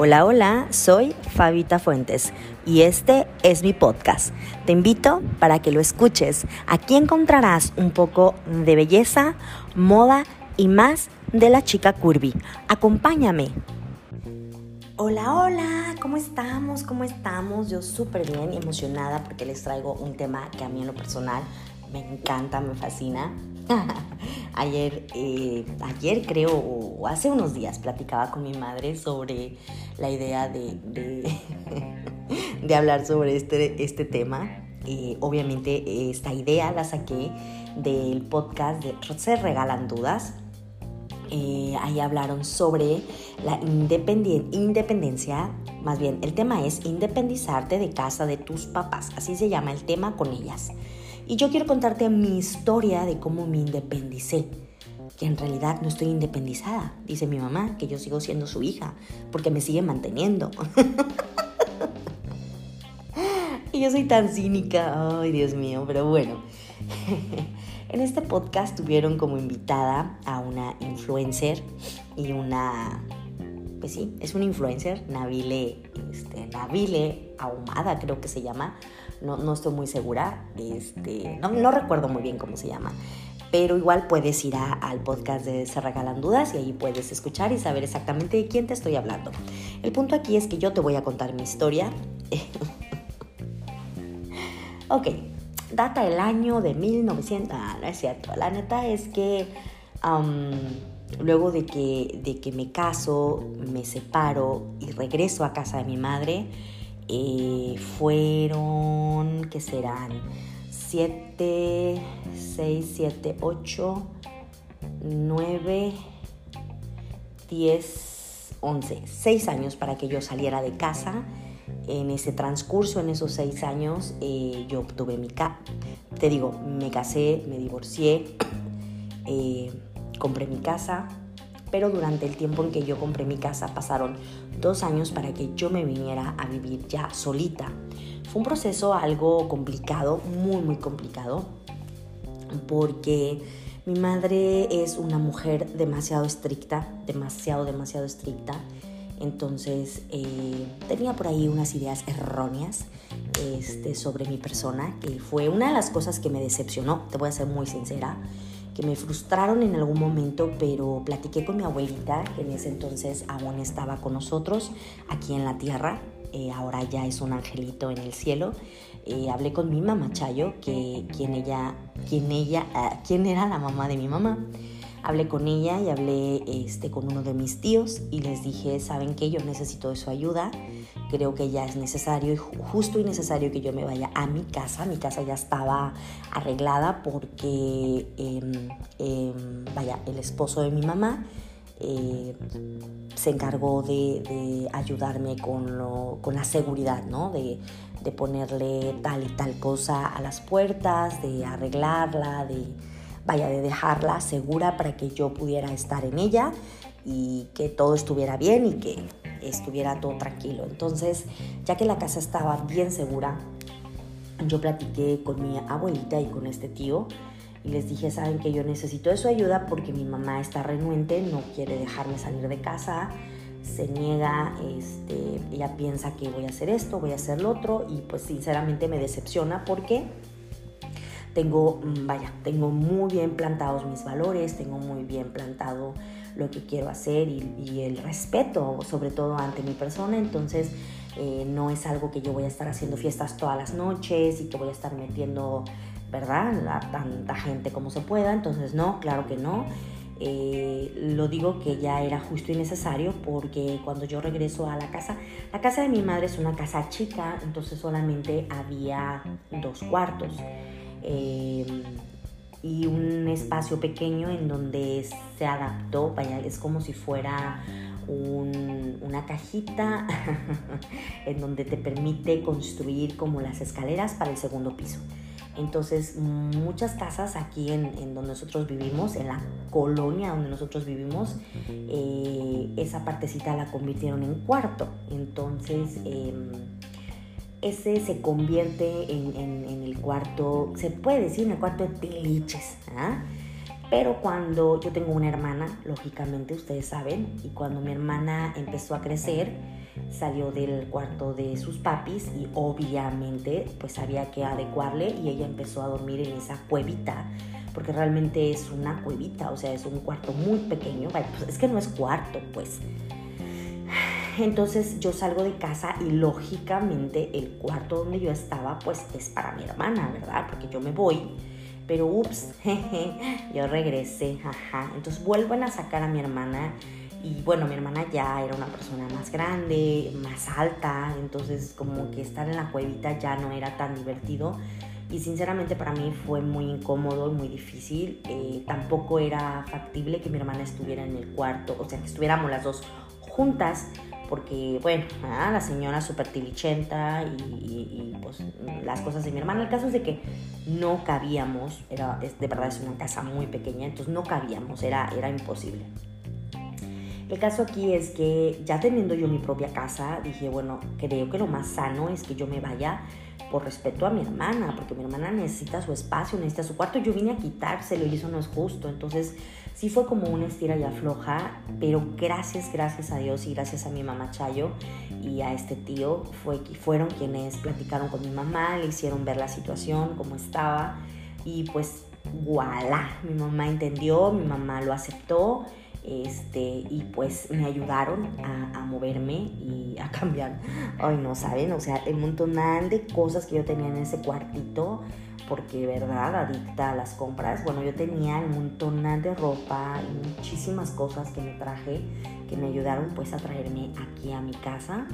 Hola, hola, soy Fabita Fuentes y este es mi podcast. Te invito para que lo escuches. Aquí encontrarás un poco de belleza, moda y más de la chica curvy. Acompáñame. Hola, hola, ¿cómo estamos? ¿Cómo estamos? Yo súper bien emocionada porque les traigo un tema que a mí en lo personal me encanta, me fascina. ayer, eh, ayer creo, o hace unos días, platicaba con mi madre sobre la idea de, de, hablar sobre este, este tema. obviamente esta idea la saqué del podcast de Se Regalan Dudas. Eh, ahí hablaron sobre la independencia, más bien el tema es independizarte de casa de tus papás, así se llama el tema con ellas. Y yo quiero contarte mi historia de cómo me independicé. Que en realidad no estoy independizada, dice mi mamá, que yo sigo siendo su hija, porque me sigue manteniendo. y yo soy tan cínica, ay Dios mío, pero bueno. en este podcast tuvieron como invitada a una influencer y una pues sí, es una influencer, Nabile, este, Nabile Ahumada creo que se llama, no, no estoy muy segura, este, no, no, recuerdo muy bien cómo se llama, pero igual puedes ir al podcast de Se Regalan Dudas y ahí puedes escuchar y saber exactamente de quién te estoy hablando. El punto aquí es que yo te voy a contar mi historia. ok, data el año de 1900, ah, no es cierto, la neta es que... Luego de que, de que me caso, me separo y regreso a casa de mi madre, eh, fueron, ¿qué serán? 7, 6, 7, 8, 9, 10, 11, 6 años para que yo saliera de casa. En ese transcurso, en esos 6 años, eh, yo obtuve mi casa. Te digo, me casé, me divorcié. Eh, compré mi casa, pero durante el tiempo en que yo compré mi casa pasaron dos años para que yo me viniera a vivir ya solita. Fue un proceso algo complicado, muy, muy complicado, porque mi madre es una mujer demasiado estricta, demasiado, demasiado estricta. Entonces eh, tenía por ahí unas ideas erróneas este, sobre mi persona, que fue una de las cosas que me decepcionó, te voy a ser muy sincera que me frustraron en algún momento, pero platiqué con mi abuelita, que en ese entonces aún estaba con nosotros aquí en la tierra, eh, ahora ya es un angelito en el cielo. Eh, hablé con mi mamá Chayo, que quien ella, quien ella, ah, quién era la mamá de mi mamá. Hablé con ella y hablé este, con uno de mis tíos y les dije, ¿saben qué? Yo necesito de su ayuda creo que ya es necesario justo y necesario que yo me vaya a mi casa. Mi casa ya estaba arreglada porque, em, em, vaya, el esposo de mi mamá eh, se encargó de, ayudarme con, con, la seguridad, ¿no? De, de, ponerle tal y tal cosa a las puertas, de arreglarla, de, vaya, de dejarla segura para que yo pudiera estar en ella y que todo estuviera bien y que estuviera todo tranquilo. Entonces, ya que la casa estaba bien segura, yo platiqué con mi abuelita y con este tío y les dije, saben que yo necesito de su ayuda porque mi mamá está renuente, no quiere dejarme salir de casa, se niega, este, ella piensa que voy a hacer esto, voy a hacer lo otro y pues sinceramente me decepciona porque tengo, mm, vaya, tengo muy bien plantados mis valores, tengo muy bien plantado lo que quiero hacer y, el respeto, sobre todo ante mi persona. Entonces, eh, no es algo que yo voy a estar haciendo fiestas todas las noches y que voy a estar metiendo, ¿verdad?, a tanta gente como se pueda. Entonces, no, claro que no. Eh, lo digo que ya era justo y necesario porque cuando yo regreso a la casa, la casa de mi madre es una casa chica, entonces solamente había dos cuartos. Eh, y un espacio pequeño en donde se adaptó, es como si fuera una cajita en donde te permite construir como las escaleras para el segundo piso. Entonces, muchas casas aquí en, donde nosotros vivimos, en la colonia donde nosotros vivimos, eh, esa partecita la convirtieron en cuarto. Entonces, em, ese se convierte en, el cuarto, se puede decir en el cuarto de tiliches. ¿ah? Pero cuando yo tengo una hermana, lógicamente ustedes saben, y cuando mi hermana empezó a crecer, salió del cuarto de sus papis y obviamente pues había que adecuarle y ella empezó a dormir en esa cuevita porque realmente es una cuevita, o sea, es un cuarto muy pequeño, pues, es que no es cuarto, pues. Entonces yo salgo de casa y lógicamente el cuarto donde yo estaba pues es para mi hermana, ¿verdad? Porque yo me voy, pero ups, yo regresé, ajá. Entonces vuelven a sacar a mi hermana y bueno, mi hermana ya era una persona más grande, más alta, entonces como que estar en la cuevita ya no era tan divertido y sinceramente para mí fue muy incómodo y muy difícil. Eh, tampoco era factible que mi hermana estuviera en el cuarto, o sea, que estuviéramos las dos juntas, porque, bueno, la señora súper tilichenta y, pues las cosas de mi hermana. El caso es de que no cabíamos, era, de verdad es una casa muy pequeña, entonces no cabíamos, era, era imposible. El caso aquí es que ya teniendo yo mi propia casa, dije, bueno, creo que lo más sano es que yo me vaya por respeto a mi hermana, porque mi hermana necesita su espacio, necesita su cuarto. Yo vine a quitárselo y eso no es justo. Entonces, sí fue como una estira y afloja, pero gracias, gracias a Dios y gracias a mi mamá Chayo y a este tío fue, fueron quienes platicaron con mi mamá, le hicieron ver la situación, cómo estaba y pues voilà, mi mamá entendió, mi mamá lo aceptó este, y pues me ayudaron a, moverme y a cambiar. Ay, no saben, o sea, el montón de cosas que yo tenía en ese cuartito, porque, ¿verdad? Adicta a las compras. Bueno, yo tenía un montón de ropa y muchísimas cosas que me traje que me ayudaron pues a traerme aquí a mi casa.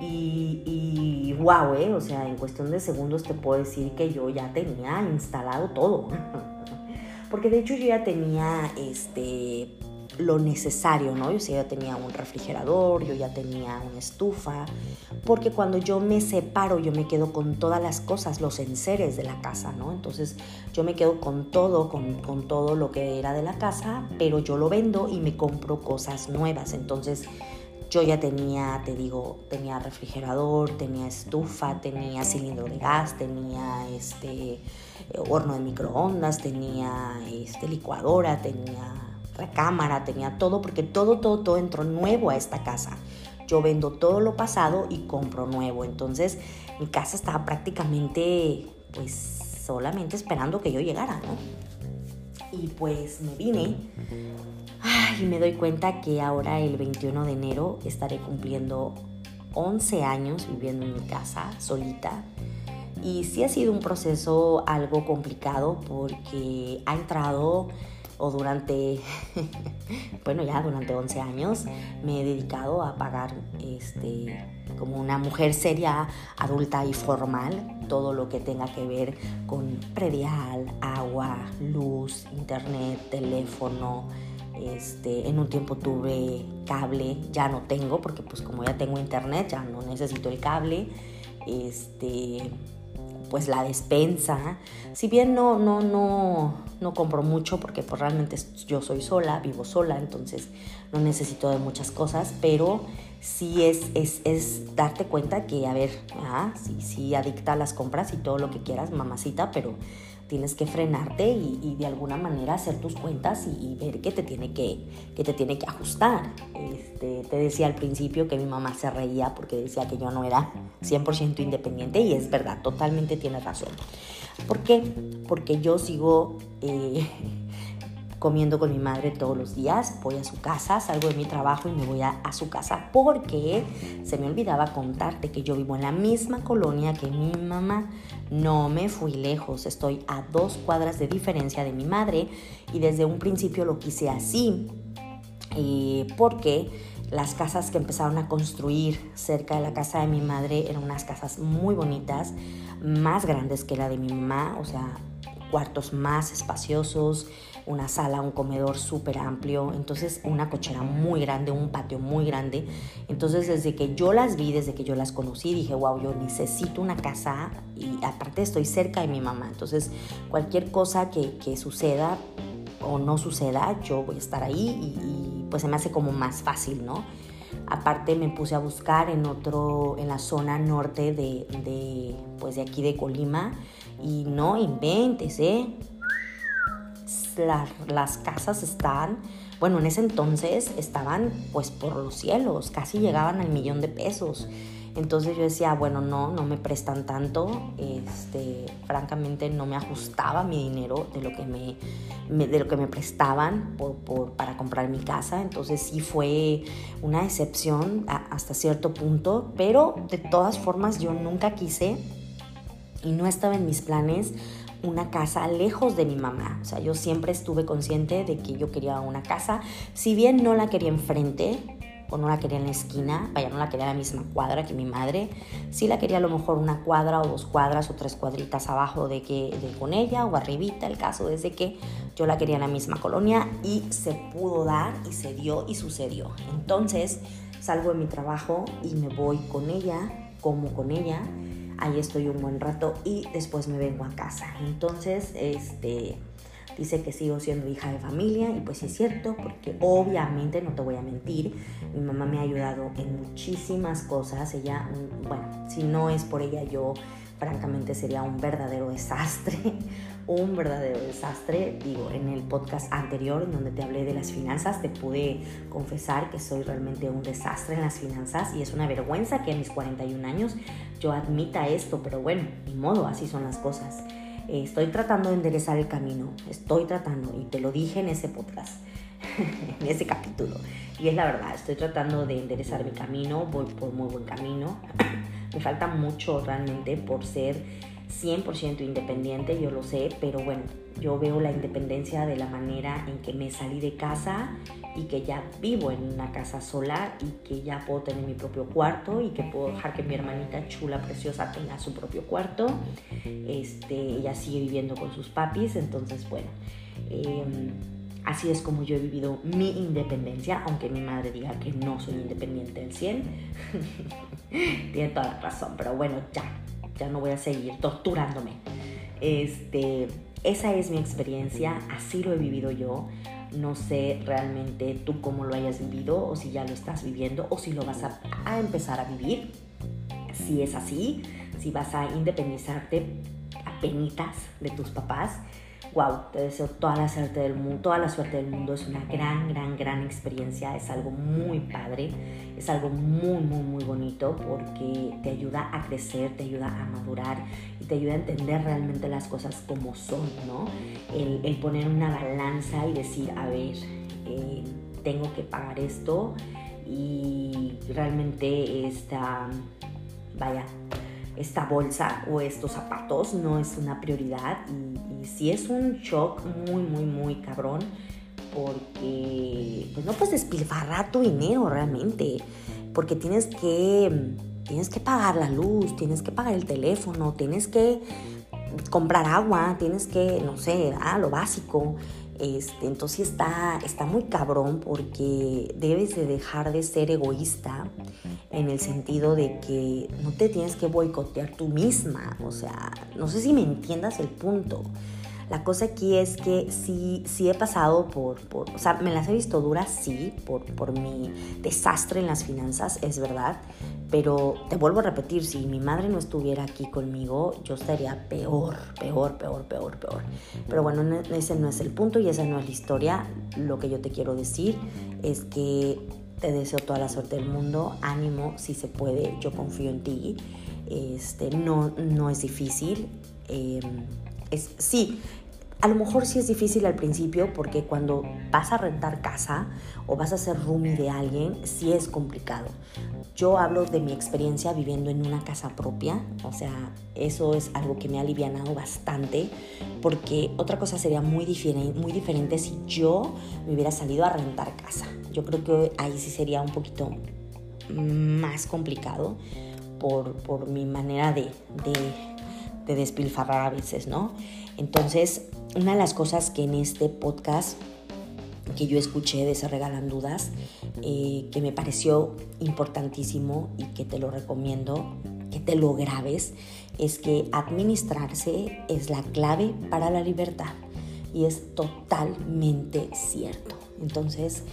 Y, y wow, ¿eh? o sea, en cuestión de segundos te puedo decir que yo ya tenía instalado todo. Porque de hecho yo ya tenía este lo necesario, ¿no? Yo ya tenía un refrigerador, yo ya tenía una estufa, porque cuando yo me separo, yo me quedo con todas las cosas, los enseres de la casa, ¿no? Entonces yo me quedo con todo, con, con todo lo que era de la casa, pero yo lo vendo y me compro cosas nuevas. Entonces yo ya tenía, te digo, tenía refrigerador, tenía estufa, tenía cilindro de gas, tenía este horno de microondas, tenía este licuadora, tenía recámara, tenía todo, porque todo, todo, todo entró nuevo a esta casa. Yo vendo todo lo pasado y compro nuevo. Entonces mi casa estaba prácticamente, pues, solamente esperando que yo llegara, ¿no? Y pues me vine. y me doy cuenta que ahora el 21 de enero estaré cumpliendo 11 años viviendo en mi casa, solita. Y sí ha sido un proceso algo complicado porque ha entrado o durante, bueno, ya durante 11 años me he dedicado a pagar este, como una mujer seria, adulta y formal, todo lo que tenga que ver con predial, agua, luz, internet, teléfono. Este, en un tiempo tuve cable, ya no tengo, porque pues como ya tengo internet, ya no necesito el cable. Este, pues la despensa. Si bien no, no, no, no compro mucho porque pues realmente yo soy sola, vivo sola, entonces no necesito de muchas cosas, pero sí es, es, es darte cuenta que, a ver, ah, sí, sí adicta a las compras y todo lo que quieras, mamacita, pero tienes que frenarte y, de alguna manera hacer tus cuentas y, ver que te tiene que, que, te tiene que ajustar. Este, te decía al principio que mi mamá se reía porque decía que yo no era 100% independiente y es verdad, totalmente tiene razón. ¿Por qué? Porque yo sigo... Eh, comiendo con mi madre todos los días. Voy a su casa, salgo de mi trabajo y me voy a, su casa porque se me olvidaba contarte que yo vivo en la misma colonia que mi mamá. No me fui lejos, estoy a dos cuadras de diferencia de mi madre y desde un principio lo quise así. Eh, porque las casas que empezaron a construir cerca de la casa de mi madre eran unas casas muy bonitas, más grandes que la de mi mamá, o sea, cuartos más espaciosos, una sala, un comedor súper amplio, entonces una cochera muy grande, un patio muy grande. Entonces desde que yo las vi, desde que yo las conocí, dije, wow, yo necesito una casa y aparte estoy cerca de mi mamá. Entonces cualquier cosa que, que suceda o no suceda, yo voy a estar ahí y, pues se me hace como más fácil, ¿no? Aparte me puse a buscar en otro, en la zona norte de, de, pues de aquí de Colima y no inventes, ¿eh? Las casas están, bueno, en ese entonces estaban pues por los cielos, casi llegaban al millón de pesos. Entonces yo decía, bueno, no, no me prestan tanto. Este, francamente no me ajustaba mi dinero de lo que me, de lo que me prestaban por, para comprar mi casa. Entonces sí fue una excepción hasta cierto punto, pero de todas formas yo nunca quise y no estaba en mis planes una casa lejos de mi mamá. O sea, yo siempre estuve consciente de que yo quería una casa, si bien no la quería enfrente, o no la quería en la esquina, vaya, no la quería en la misma cuadra que mi madre, sí la quería a lo mejor una cuadra o dos cuadras o tres cuadritas abajo de, que, de con ella o arribita, el caso es que yo la quería en la misma colonia y se pudo dar y se dio y sucedió. Entonces salgo de mi trabajo y me voy con ella, como con ella, ahí estoy un buen rato y después me vengo a casa. Entonces, este dice que sigo siendo hija de familia y pues es cierto porque obviamente no te voy a mentir, mi mamá me ha ayudado en muchísimas cosas, ella, mm, bueno, si no es por ella yo francamente sería un verdadero desastre, un verdadero desastre. Digo, en el podcast anterior en donde te hablé de las finanzas, te pude confesar que soy realmente un desastre en las finanzas y es una vergüenza que a mis 41 años yo admita esto, pero bueno, ni modo, así son las cosas. Eh, estoy tratando de enderezar el camino, estoy tratando, y te lo dije en ese podcast, en ese capítulo, y es la verdad, estoy tratando de enderezar mi camino, voy por muy buen camino, me falta mucho realmente por ser 100% independiente, yo lo sé, pero bueno, yo veo la independencia de la manera en que me salí de casa y que ya vivo en una casa sola y que ya puedo tener mi propio cuarto y que puedo dejar que mi hermanita chula, preciosa, tenga su propio cuarto. Este, ella sigue viviendo con sus papis, entonces bueno, em, así es como yo he vivido mi independencia, aunque mi madre diga que no soy independiente del 100. Tiene toda la razón, pero bueno, ya, ya no voy a seguir torturándome. Este, esa es mi experiencia, así lo he vivido yo. No sé realmente tú cómo lo hayas vivido o si ya lo estás viviendo o si lo vas a, a empezar a vivir. Si es así, si vas a independizarte a penitas de tus papás, wow, te deseo toda la suerte del mundo, toda la suerte del mundo, es una gran, gran, gran experiencia, es algo muy padre, es algo muy, muy, muy bonito porque te ayuda a crecer, te ayuda a madurar y te ayuda a entender realmente las cosas como son, ¿no? El, poner una balanza y decir, a ver, eh, tengo que pagar esto y realmente esta, vaya, esta bolsa o estos zapatos no es una prioridad y, si es un shock muy, muy, muy cabrón porque pues no puedes despilfarrar tu dinero realmente porque tienes que, tienes que pagar la luz, tienes que pagar el teléfono, tienes que comprar agua, tienes que, no sé, ah, lo básico. Este, entonces está, está muy cabrón porque debes de dejar de ser egoísta en el sentido de que no te tienes que boicotear tú misma. O sea, no sé si me entiendas el punto. La cosa aquí es que sí, sí he pasado por, por, o sea, me las he visto duras, sí, por, por mi desastre en las finanzas, es verdad, pero te vuelvo a repetir, si mi madre no estuviera aquí conmigo, yo estaría peor, peor, peor, peor, peor. Pero bueno, ese no es el punto y esa no es la historia. Lo que yo te quiero decir es que te deseo toda la suerte del mundo, ánimo, si se puede, yo confío en ti. Este, no, no es difícil. Em, es, sí, a lo mejor sí es difícil al principio porque cuando vas a rentar casa o vas a ser roomie de alguien, sí es complicado. Yo hablo de mi experiencia viviendo en una casa propia, o sea, eso es algo que me ha alivianado bastante porque otra cosa sería muy, diferente, muy diferente si yo me hubiera salido a rentar casa. Yo creo que ahí sí sería un poquito más complicado por, por mi manera de, de, de despilfarrar a veces, ¿no? Entonces, una de las cosas que en este podcast que yo escuché de Se Regalan Dudas, eh, que me pareció importantísimo y que te lo recomiendo, que te lo grabes, es que administrarse es la clave para la libertad. Y es totalmente cierto. Entonces,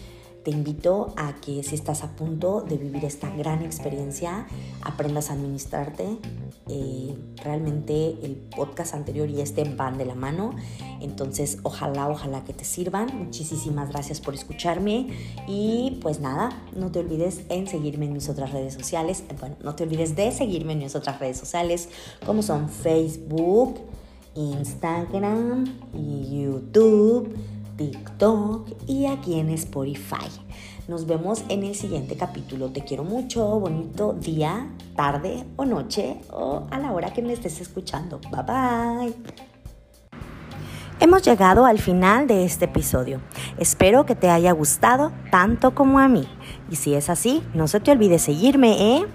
Te invito a que si estás a punto de vivir esta gran experiencia, aprendas a administrarte. Eh, realmente el podcast anterior y este van de la mano. Entonces, ojalá, ojalá que te sirvan. Muchísimas gracias por escucharme. Y pues nada, no te olvides en seguirme en mis otras redes sociales. Bueno, no te olvides de seguirme en mis otras redes sociales, como son Facebook, Instagram, YouTube TikTok y aquí en Spotify. Nos vemos en el siguiente capítulo. Te quiero mucho, bonito día, tarde o noche o a la hora que me estés escuchando. Bye bye. Hemos llegado al final de este episodio. Espero que te haya gustado tanto como a mí. Y si es así, no se te olvide seguirme, ¿eh?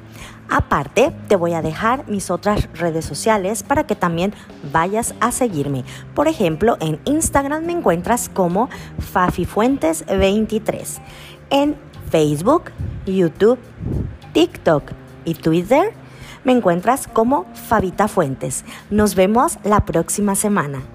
Aparte, te voy a dejar mis otras redes sociales para que también vayas a seguirme. Por ejemplo, en Instagram me encuentras como FafiFuentes23. En Facebook, YouTube, TikTok y Twitter me encuentras como Fabita Fuentes. Nos vemos la próxima semana.